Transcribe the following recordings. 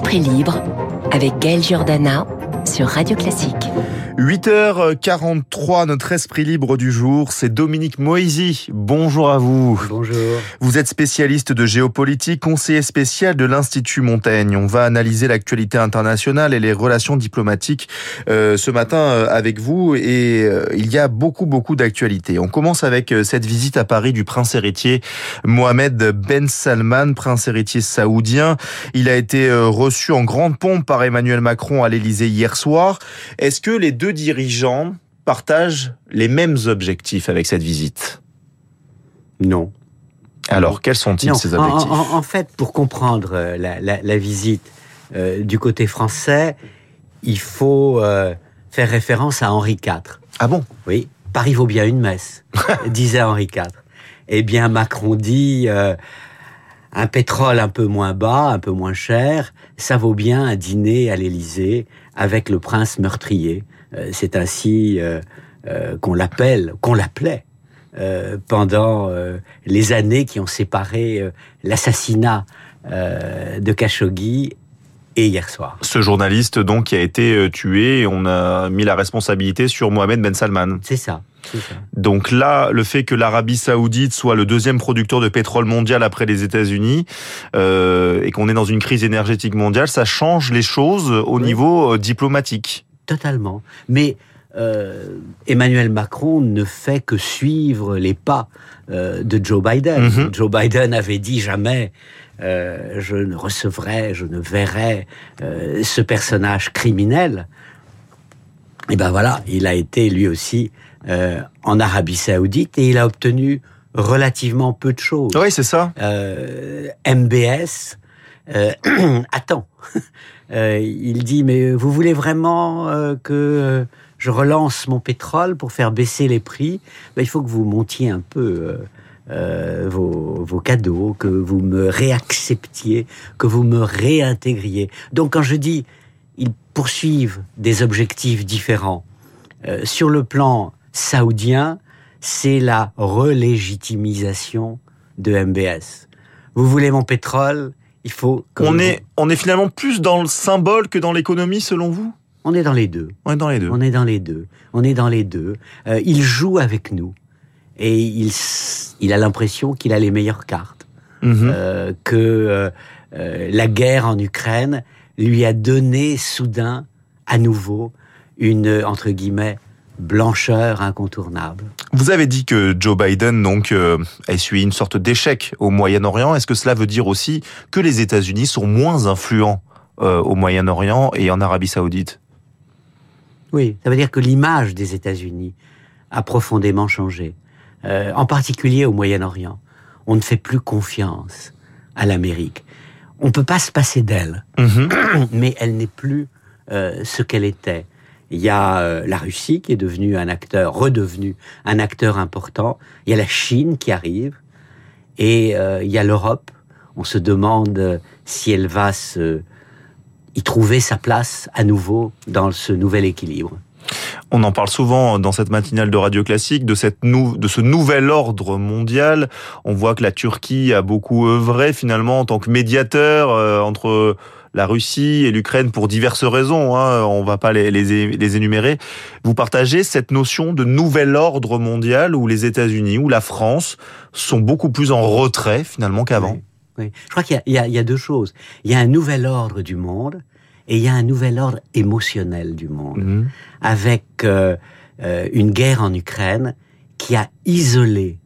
Esprit libre avec Gaël Giordana sur Radio Classique. 8h43, notre esprit libre du jour, c'est Dominique Moisy. Bonjour à vous. Bonjour. Vous êtes spécialiste de géopolitique, conseiller spécial de l'Institut Montaigne. On va analyser l'actualité internationale et les relations diplomatiques euh, ce matin euh, avec vous et euh, il y a beaucoup beaucoup d'actualités. On commence avec euh, cette visite à Paris du prince héritier Mohamed Ben Salman, prince héritier saoudien. Il a été euh, reçu en grande pompe par Emmanuel Macron à l'Élysée hier soir. Est-ce que les deux dirigeants partagent les mêmes objectifs avec cette visite Non. Alors, quels sont-ils ces en, objectifs en- en fait, pour comprendre euh, la, la- la visite euh, du côté français, il faut euh, faire référence à Henri IV. Ah bon? Oui, Paris vaut bien une messe, disait Henri IV. Eh bien, Macron dit euh, un pétrole un peu moins bas, un peu moins cher, ça vaut bien un dîner à l'Élysée avec le prince meurtrier. Euh, C'est ainsi euh, euh, qu'on l'appelle, qu'on l'appelait. euh, pendant euh, les années qui ont séparé l'assassinat euh, de Khashoggi et hier soir. Ce journaliste donc qui a été tué, on a mis la responsabilité sur Mohamed Ben Salman. C'est ça. Donc là, le fait que l'Arabie Saoudite soit le deuxième producteur de pétrole mondial après les États-Unis euh, et qu'on est dans une crise énergétique mondiale, ça change les choses au Oui. niveau diplomatique. Totalement. Mais euh, Emmanuel Macron ne fait que suivre les pas euh, de Joe Biden. Mhm. Joe Biden avait dit jamais euh, je ne recevrai, je ne verrai ce personnage criminel. Et ben voilà, il a été lui aussi en Arabie Saoudite et il a obtenu relativement peu de choses. Oui, c'est ça. MBS attend. Euh, il dit mais vous voulez vraiment euh, que euh, je relance mon pétrole pour faire baisser les prix? Ben, Il faut que vous montiez un peu euh, euh, vos, vos cadeaux, que vous me réacceptiez, que vous me réintégriez. Donc quand je dis ils poursuivent des objectifs différents euh, sur le plan saoudien, c'est la relégitimisation de MBS. Vous voulez mon pétrole? Il faut On est, on est finalement plus dans le symbole que dans l'économie, selon vous? On est dans les deux. On est dans les deux. On est dans les deux. On est dans les deux. Euh, il joue avec nous et il, il a l'impression qu'il a les meilleures cartes. Mhm. Euh, que euh, la guerre en Ukraine lui a donné soudain, à nouveau, une entre guillemets blancheur incontournable. Vous avez dit que Joe Biden donc euh, a essuyé une sorte d'échec au Moyen-Orient. Est-ce que cela veut dire aussi que les États-Unis sont moins influents euh, au Moyen-Orient et en Arabie Saoudite? Oui, ça veut dire que l'image des États-Unis a profondément changé, Euh, en particulier au Moyen-Orient. On ne fait plus confiance à l'Amérique. On peut pas se passer d'elle, Mhm. mais elle n'est plus euh, ce qu'elle était. Il y a euh, la Russie qui est devenue un acteur, redevenu un acteur important. Il y a la Chine qui arrive, et euh, il y a l'Europe. On se demande euh, si elle va se y trouver sa place à nouveau dans ce nouvel équilibre. On en parle souvent dans cette matinale de Radio Classique de cette de ce nouvel ordre mondial. On voit que la Turquie a beaucoup œuvré finalement en tant que médiateur entre la Russie et l'Ukraine pour diverses raisons. Hein. On va pas les, les, é- les énumérer. Vous partagez cette notion de nouvel ordre mondial où les États-Unis, où la France sont beaucoup plus en retrait finalement qu'avant? Oui, oui. Je crois qu'il y a deux choses. Il y a un nouvel ordre du monde et il y a un nouvel ordre émotionnel du monde. Mhm. Avec euh, euh, une guerre en Ukraine qui a isolé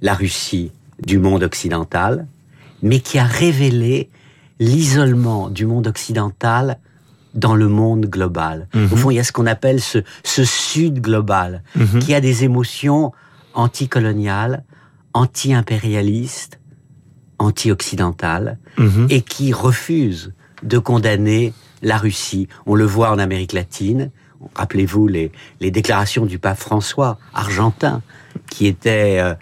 la Russie du monde occidental, mais qui a révélé l'isolement du monde occidental dans le monde global. Mhm. Au fond, il y a ce qu'on appelle ce, ce sud global, Mhm. qui a des émotions anticoloniales, anti-impérialistes, anti-occidentales, Mhm. et qui refuse de condamner la Russie. On le voit en Amérique latine. Rappelez-vous les, les déclarations du pape François, argentin, qui était euh,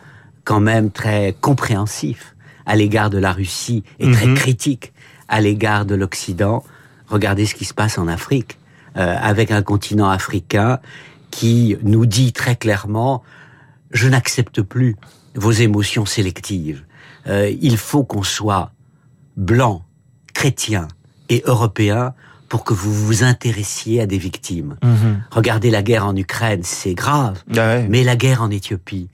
quand même très compréhensif à l'égard de la Russie et très Mhm. critique à l'égard de l'Occident. Regardez ce qui se passe en Afrique, euh, avec un continent africain qui nous dit très clairement je n'accepte plus vos émotions sélectives. Euh, il faut qu'on soit blanc, chrétiens et européens pour que vous vous intéressiez à des victimes. Mhm. Regardez la guerre en Ukraine, c'est grave. Ah ouais. Mais la guerre en Éthiopie,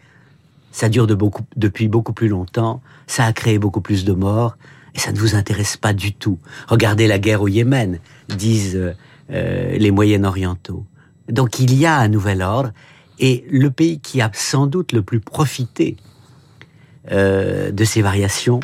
ça dure de beaucoup, depuis beaucoup plus longtemps, ça a créé beaucoup plus de morts, et ça ne vous intéresse pas du tout. Regardez la guerre au Yémen, disent euh, euh, les Moyen-Orientaux. Donc il y a un nouvel ordre, et le pays qui a sans doute le plus profité euh, de ces variations,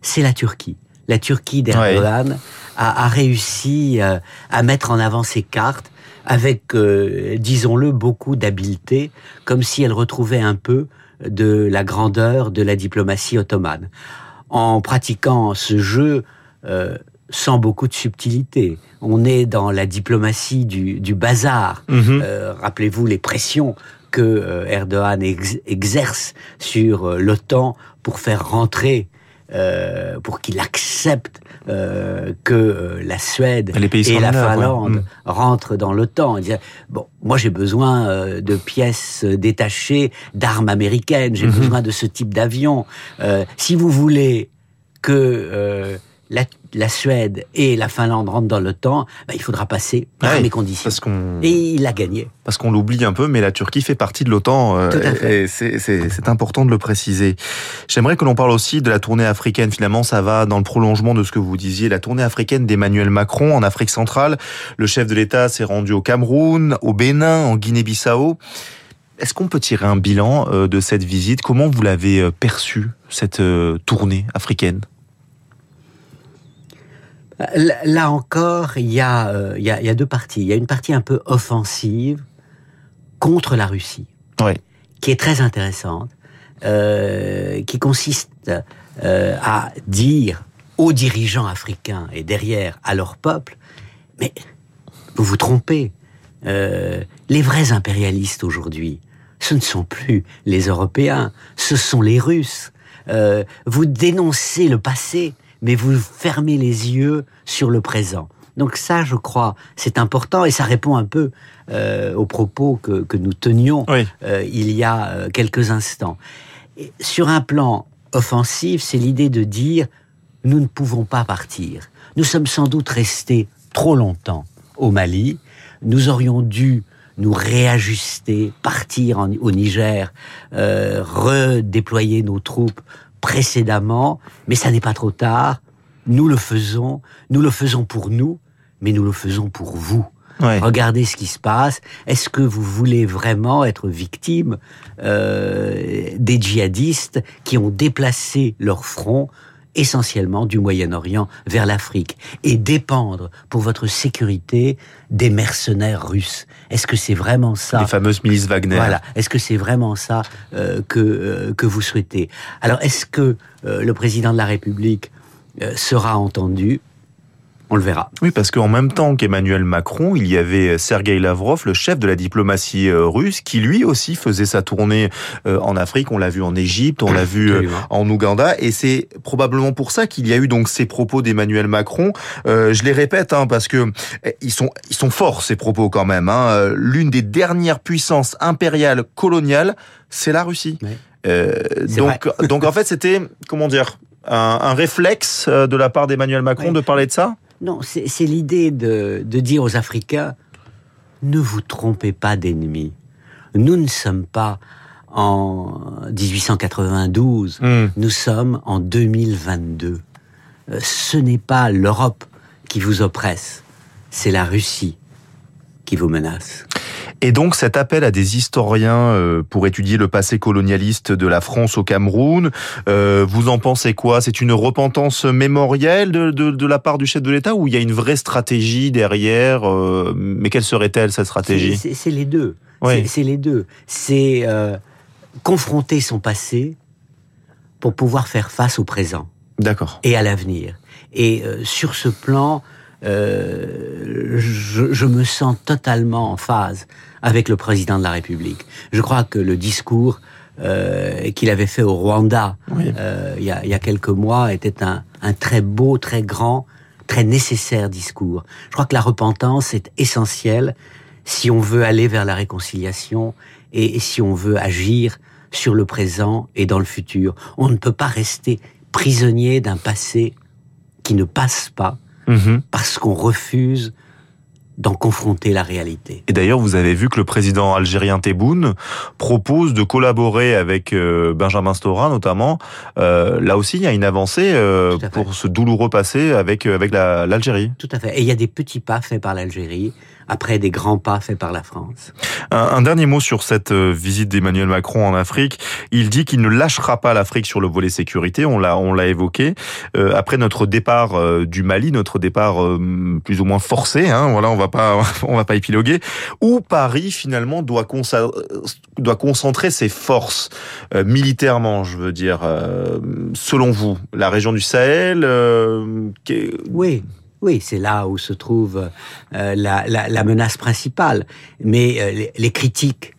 c'est la Turquie. La Turquie d'Erdogan a, a réussi euh, à mettre en avant ses cartes avec, disons-le, beaucoup d'habileté, comme si elle retrouvait un peu de la grandeur de la diplomatie ottomane, en pratiquant ce jeu euh, sans beaucoup de subtilité. On est dans la diplomatie du, du bazar. Mhm. Euh, Rappelez-vous les pressions que euh, Erdogan ex- exerce sur l'OTAN pour faire rentrer, euh, pour qu'il accepte euh, que euh, la Suède Les pays et la ouais. Finlande Mm. rentrent dans l'OTAN. Bon, moi j'ai besoin euh, de pièces détachées, d'armes américaines, j'ai Mhm. besoin de ce type d'avion. Euh, si vous voulez que euh, la, la Suède et la Finlande rentrent dans l'OTAN, ben, il faudra passer par Ouais, mes conditions. Parce Et il a gagné. parce qu'on l'oublie un peu, mais la Turquie fait partie de l'OTAN. euh, Tout à fait. et c'est important de le préciser. J'aimerais que l'on parle aussi de la tournée africaine. Finalement, ça va dans le prolongement de ce que vous disiez. La tournée africaine d'Emmanuel Macron en Afrique centrale. Le chef de l'État s'est rendu au Cameroun, au Bénin, en Guinée-Bissau. Est-ce qu'on peut tirer un bilan euh, de cette visite? Comment vous l'avez euh, perçue, cette euh, tournée africaine? Là encore, il y, a, euh, il y, a, il y a deux parties. Il y a une partie un peu offensive contre la Russie, qui est très intéressante, euh, qui consiste euh, à dire aux dirigeants africains et derrière à leur peuple, mais vous vous trompez. Les vrais impérialistes aujourd'hui, ce ne sont plus les Européens, ce sont les Russes. Vous dénoncez le passé, mais vous fermez les yeux sur le présent. Donc ça, je crois, c'est important et ça répond un peu euh, aux propos que, que nous tenions Oui. euh, il y a euh, quelques instants. Et sur un plan offensif, c'est l'idée de dire nous ne pouvons pas partir. Nous sommes sans doute restés trop longtemps au Mali. Nous aurions dû nous réajuster, partir en- au Niger, euh, redéployer nos troupes précédemment, mais ça n'est pas trop tard. Nous le faisons, nous le faisons pour nous, mais nous le faisons pour vous. Ouais. Regardez ce qui se passe. Est-ce que vous voulez vraiment être victime euh, des djihadistes qui ont déplacé leur front essentiellement du Moyen-Orient vers l'Afrique et dépendre pour votre sécurité des mercenaires russes Est-ce que c'est vraiment ça Les fameuses milices Wagner. voilà. Est-ce que c'est vraiment ça euh, que euh, que vous souhaitez? Alors, est-ce que euh, le président de la République sera entendu? On le verra. Oui, parce qu'en même temps qu'Emmanuel Macron, il y avait Sergei Lavrov, le chef de la diplomatie euh, russe, qui lui aussi faisait sa tournée euh, en Afrique. On l'a vu en Égypte, on l'a vu euh, en Ouganda, et c'est probablement pour ça qu'il y a eu donc ces propos d'Emmanuel Macron. Euh, je les répète, hein, parce que eh, ils sont ils sont forts ces propos quand même. Hein. L'une des dernières puissances impériales coloniales, c'est la Russie. Oui. Euh, donc donc en fait c'était comment dire un, un réflexe de la part d'Emmanuel Macron Oui. de parler de ça? Non, c'est l'idée de, de dire aux Africains ne vous trompez pas d'ennemis. Nous ne sommes pas en 1892. Hmm. Nous sommes en 2022. Euh, Ce n'est pas l'Europe qui vous oppresse, c'est la Russie qui vous menace. Et donc cet appel à des historiens euh, pour étudier le passé colonialiste de la France au Cameroun, euh, vous en pensez quoi? C'est une repentance mémorielle de, de, de la part du chef de l'État ou il y a une vraie stratégie derrière euh, Mais quelle serait-elle cette stratégie? C'est- les deux. Oui. C'est- C'est les deux. C'est euh, confronter son passé pour pouvoir faire face au présent. D'accord. et à l'avenir. Et euh, sur ce plan, euh, je, je me sens totalement en phase avec le président de la République. Je crois que le discours euh, qu'il avait fait au Rwanda Oui. euh, il, y a, il y a quelques mois était un, un très beau, très grand, très nécessaire discours. Je crois que la repentance est essentielle si on veut aller vers la réconciliation et si on veut agir sur le présent et dans le futur. On ne peut pas rester prisonnier d'un passé qui ne passe pas Mhm. parce qu'on refuse d'en confronter la réalité. Et d'ailleurs, vous avez vu que le président algérien Tebboune propose de collaborer avec euh, Benjamin Stora, notamment. Euh, là aussi, il y a une avancée euh, pour ce douloureux passé avec avec la- l'Algérie. Tout à fait. Et il y a des petits pas faits par l'Algérie, après des grands pas faits par la France. Un, un dernier mot sur cette euh, visite d'Emmanuel Macron en Afrique. Il dit qu'il ne lâchera pas l'Afrique sur le volet sécurité. On l'a on l'a évoqué. Euh, après notre départ euh, du Mali, notre départ euh, plus ou moins forcé. Hein, voilà, on va pas on va pas épiloguer. Où Paris finalement doit consa- doit concentrer ses forces militairement, je veux dire. selon vous, la région du Sahel. Oui, oui, c'est là où se trouve euh, la, menace principale. Mais euh, les, critiques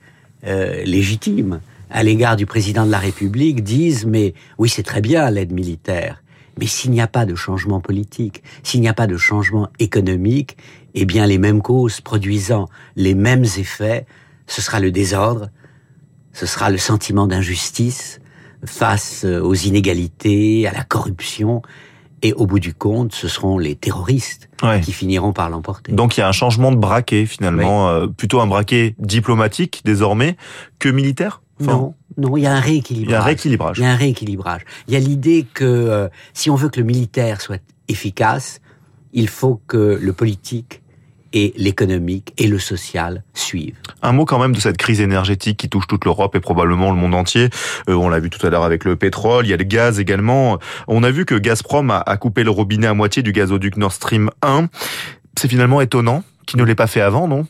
euh, légitimes à l'égard du président de la République disent mais oui, c'est très bien l'aide militaire. Mais s'il n'y a pas de changement politique, s'il n'y a pas de changement économique, eh bien les mêmes causes produisant les mêmes effets, ce sera le désordre, ce sera le sentiment d'injustice face aux inégalités, à la corruption, et au bout du compte, ce seront les terroristes Ouais. qui finiront par l'emporter. Donc il y a un changement de braquet finalement, euh, plutôt un braquet diplomatique désormais que militaire? Enfin, non, non, il y a un rééquilibrage. Il y a un rééquilibrage. Il y a un rééquilibrage. Il y a l'idée que euh, si on veut que le militaire soit efficace, il faut que le politique et l'économique et le social suivent. Un mot quand même de cette crise énergétique qui touche toute l'Europe et probablement le monde entier. Euh, on l'a vu tout à l'heure avec le pétrole, il y a le gaz également. On a vu que Gazprom a, a coupé le robinet à moitié du gazoduc Nord Stream 1. C'est finalement étonnant qu'il ne l'ait pas fait avant, non?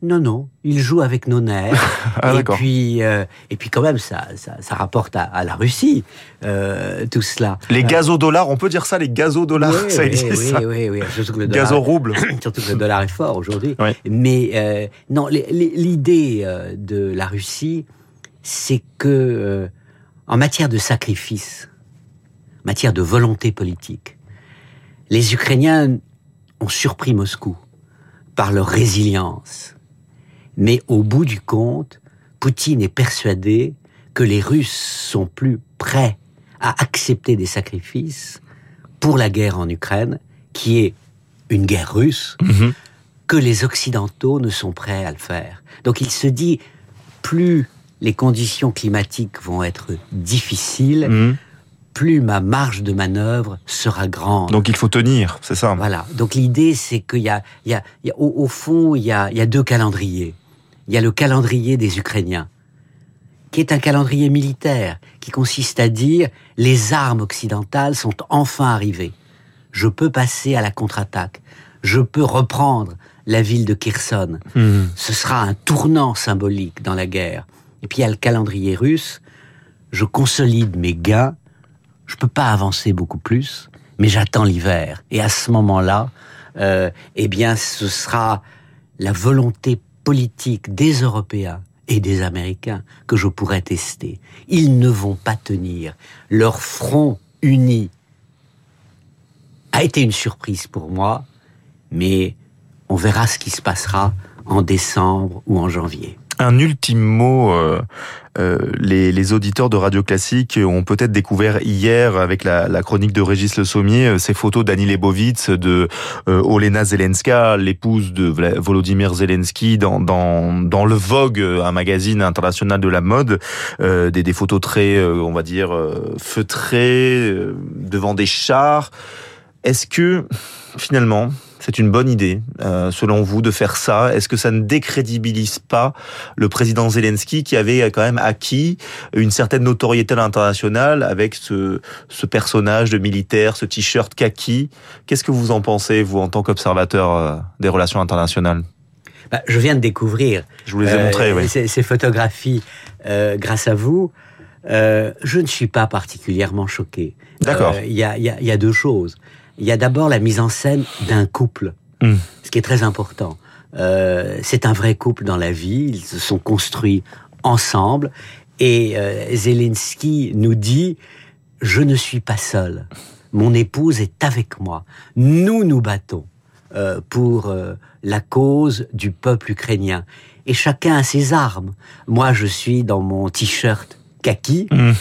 Non, non, il joue avec nos nerfs. Ah et puis, euh, et puis quand même, ça, ça, ça rapporte à, à la Russie euh, tout cela. Les gazodollars, on peut dire ça, les gazodollars, Oui, ça existe oui, ça oui, oui, surtout que le dollar, Gazorouble. surtout que le dollar est fort aujourd'hui. Oui. Mais euh, non, l'idée euh, de la Russie, c'est que euh, en matière de sacrifice, en matière de volonté politique, les Ukrainiens ont surpris Moscou par leur résilience. Mais au bout du compte, Poutine est persuadé que les Russes sont plus prêts à accepter des sacrifices pour la guerre en Ukraine, qui est une guerre russe, Mhm. que les Occidentaux ne sont prêts à le faire. Donc il se dit, plus les conditions climatiques vont être difficiles, Mhm. plus ma marge de manœuvre sera grande. Donc il faut tenir, c'est ça Voilà. Donc l'idée, c'est qu'il y a, il y a, il y a- au, au fond, il y a, il y a deux calendriers. Il y a le calendrier des Ukrainiens, qui est un calendrier militaire, qui consiste à dire les armes occidentales sont enfin arrivées. Je peux passer à la contre-attaque. Je peux reprendre la ville de Kherson. Mhm. Ce sera un tournant symbolique dans la guerre. Et puis il y a le calendrier russe. Je consolide mes gains. Je peux pas avancer beaucoup plus, mais j'attends l'hiver. Et à ce moment-là, euh, eh bien, ce sera la volonté des Européens et des Américains que je pourrais tester. Ils ne vont pas tenir. Leur front uni a été une surprise pour moi, mais on verra ce qui se passera en décembre ou en janvier. Un ultime mot, euh, euh, les, auditeurs de Radio Classique ont peut-être découvert hier avec la, chronique de Régis Le Sommier euh, ces photos d'Annie Lebovitz, de euh, Olena Zelenska, l'épouse de Volodymyr Zelensky, dans, le Vogue, un magazine international de la mode, euh, des, des photos très, euh, on va dire, euh, feutrées, euh, devant des chars. Est-ce que finalement, c'est une bonne idée, euh, selon vous, de faire ça Est-ce que ça ne décrédibilise pas le président Zelensky qui avait quand même acquis une certaine notoriété à l'international avec ce, ce personnage de militaire, ce t-shirt kaki? Qu'est-ce que vous en pensez, vous, en tant qu'observateur euh, des relations internationales? Bah, je viens de découvrir Je vous les ai euh, oui. ces, ces photographies euh, grâce à vous. Euh, je ne suis pas particulièrement choqué. D'accord. Euh, y, y il y a deux choses. Il y a d'abord la mise en scène d'un couple, Hmm. ce qui est très important. Euh, c'est un vrai couple dans la vie. Ils se sont construits ensemble. Et euh, Zelensky nous dit je ne suis pas seul. Mon épouse est avec moi. Nous nous battons euh, pour la cause du peuple ukrainien. Et chacun a ses armes. Moi, je suis dans mon t-shirt kaki. Hmm.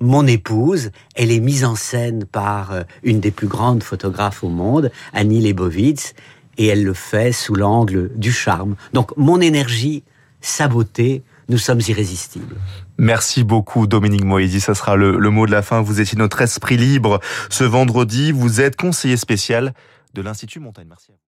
Mon épouse, elle est mise en scène par euh, une des plus grandes photographes au monde, Annie Leibovitz, et elle le fait sous l'angle du charme. Donc mon énergie, sa beauté, nous sommes irrésistibles. Merci beaucoup Dominique Moïsi, ça sera le, le, mot de la fin. Vous étiez notre esprit libre ce vendredi, vous êtes conseiller spécial de l'Institut Montaigne. Merci.